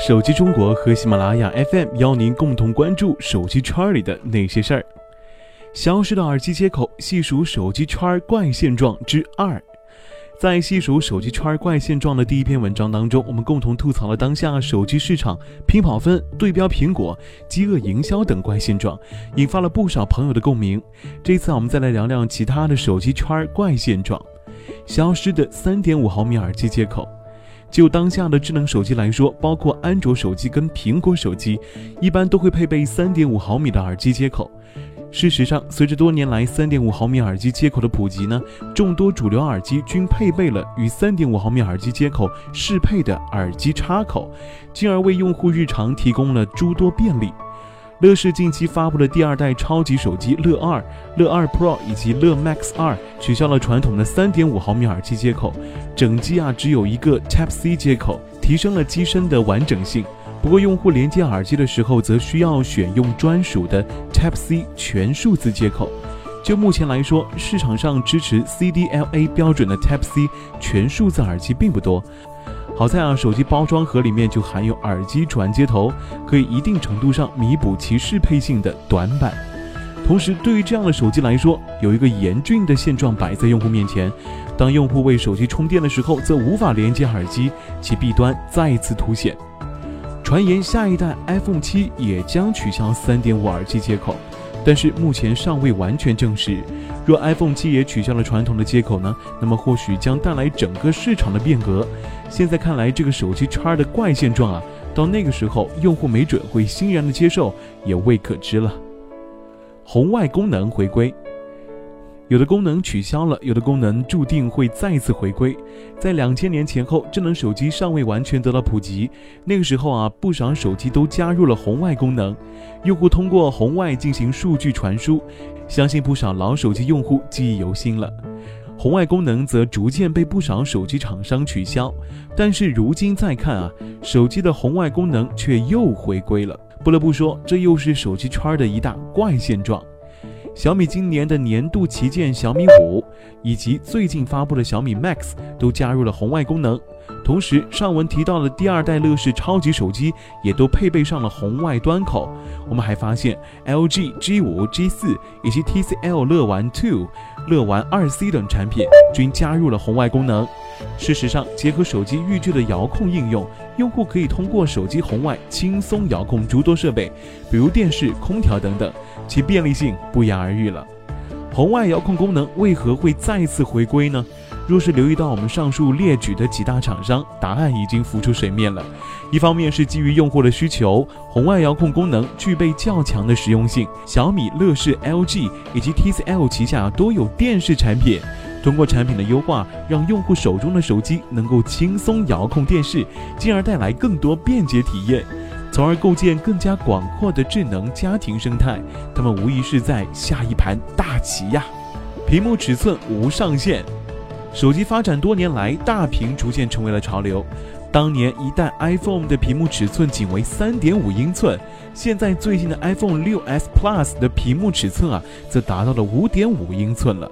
手机中国和喜马拉雅 FM 邀您共同关注手机圈里的那些事儿。消失的耳机接口，细数手机圈怪现状之二。在细数手机圈怪现状的第一篇文章当中，我们共同吐槽了当下手机市场拼跑分、对标苹果、饥饿营销等怪现状，引发了不少朋友的共鸣。这次我们再来聊聊其他的手机圈怪现状。消失的三点五毫米耳机接口。就当下的智能手机来说，包括安卓手机跟苹果手机，一般都会配备三点五毫米的耳机接口。事实上，随着多年来三点五毫米耳机接口的普及呢，众多主流耳机均配备了与三点五毫米耳机接口适配的耳机插口，进而为用户日常提供了诸多便利。乐视近期发布的第二代超级手机乐二、乐二 Pro 以及乐 Max 二取消了传统的三点五毫米耳机接口，整机啊只有一个 Type C 接口，提升了机身的完整性。不过，用户连接耳机的时候，则需要选用专属的 Type C 全数字接口。就目前来说，市场上支持 CDLA 标准的 Type C 全数字耳机并不多。好在啊，手机包装盒里面就含有耳机转接头，可以一定程度上弥补其适配性的短板。同时，对于这样的手机来说，有一个严峻的现状摆在用户面前：当用户为手机充电的时候，则无法连接耳机，其弊端再次凸显。传言下一代 iPhone 七也将取消3.5耳机接口，但是目前尚未完全证实。若 iPhone 七也取消了传统的接口呢？那么或许将带来整个市场的变革。现在看来，这个手机叉的怪现状啊，到那个时候用户没准会欣然的接受，也未可知了。红外功能回归。有的功能取消了，有的功能注定会再次回归。在两千年前后，智能手机尚未完全得到普及，那个时候啊，不少手机都加入了红外功能，用户通过红外进行数据传输，相信不少老手机用户记忆犹新了。红外功能则逐渐被不少手机厂商取消，但是如今再看啊，手机的红外功能却又回归了。不得不说，这又是手机圈的一大怪现状。小米今年的年度旗舰小米五，以及最近发布的小米 Max 都加入了红外功能。同时，上文提到的第二代乐视超级手机也都配备上了红外端口。我们还发现，LG G5、G4 以及 TCL 乐玩 Two、乐玩二 C 等产品均加入了红外功能。事实上，结合手机预置的遥控应用，用户可以通过手机红外轻松遥控诸多设备，比如电视、空调等等，其便利性不言而喻了。红外遥控功能为何会再次回归呢？若是留意到我们上述列举的几大厂商，答案已经浮出水面了。一方面是基于用户的需求，红外遥控功能具备较强的实用性。小米、乐视、LG 以及 TCL 旗下都有电视产品，通过产品的优化，让用户手中的手机能够轻松遥控电视，进而带来更多便捷体验，从而构建更加广阔的智能家庭生态。他们无疑是在下一盘大棋呀！屏幕尺寸无上限。手机发展多年来，大屏逐渐成为了潮流。当年一代 iPhone 的屏幕尺寸仅为三点五英寸，现在最新的 iPhone 6s Plus 的屏幕尺寸啊，则达到了五点五英寸了。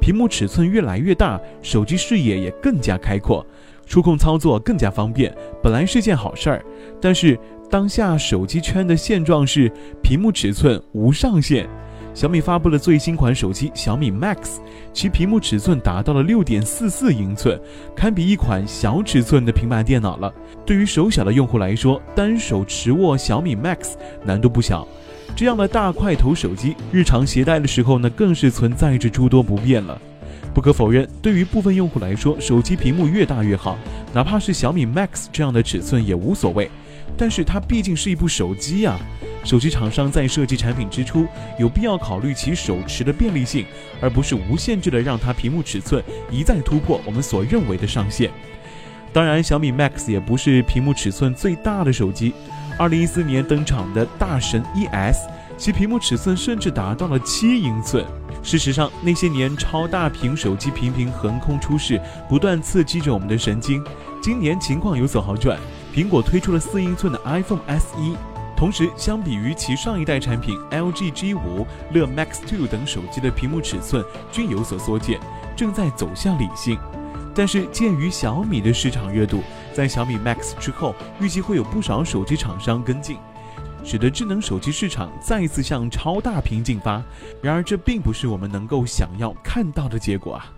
屏幕尺寸越来越大，手机视野也更加开阔，触控操作更加方便，本来是件好事儿。但是当下手机圈的现状是，屏幕尺寸无上限。小米发布了最新款手机小米 Max，其屏幕尺寸达到了六点四四英寸，堪比一款小尺寸的平板电脑了。对于手小的用户来说，单手持握小米 Max 难度不小。这样的大块头手机，日常携带的时候呢，更是存在着诸多不便了。不可否认，对于部分用户来说，手机屏幕越大越好，哪怕是小米 Max 这样的尺寸也无所谓。但是它毕竟是一部手机呀。手机厂商在设计产品之初，有必要考虑其手持的便利性，而不是无限制的让它屏幕尺寸一再突破我们所认为的上限。当然，小米 Max 也不是屏幕尺寸最大的手机。二零一四年登场的大神 ES，其屏幕尺寸甚至达到了七英寸。事实上，那些年超大屏手机频频横空出世，不断刺激着我们的神经。今年情况有所好转，苹果推出了四英寸的 iPhone SE。同时，相比于其上一代产品 LG G5、乐 Max Two 等手机的屏幕尺寸均有所缩减，正在走向理性。但是，鉴于小米的市场热度，在小米 Max 之后，预计会有不少手机厂商跟进，使得智能手机市场再次向超大屏进发。然而，这并不是我们能够想要看到的结果啊。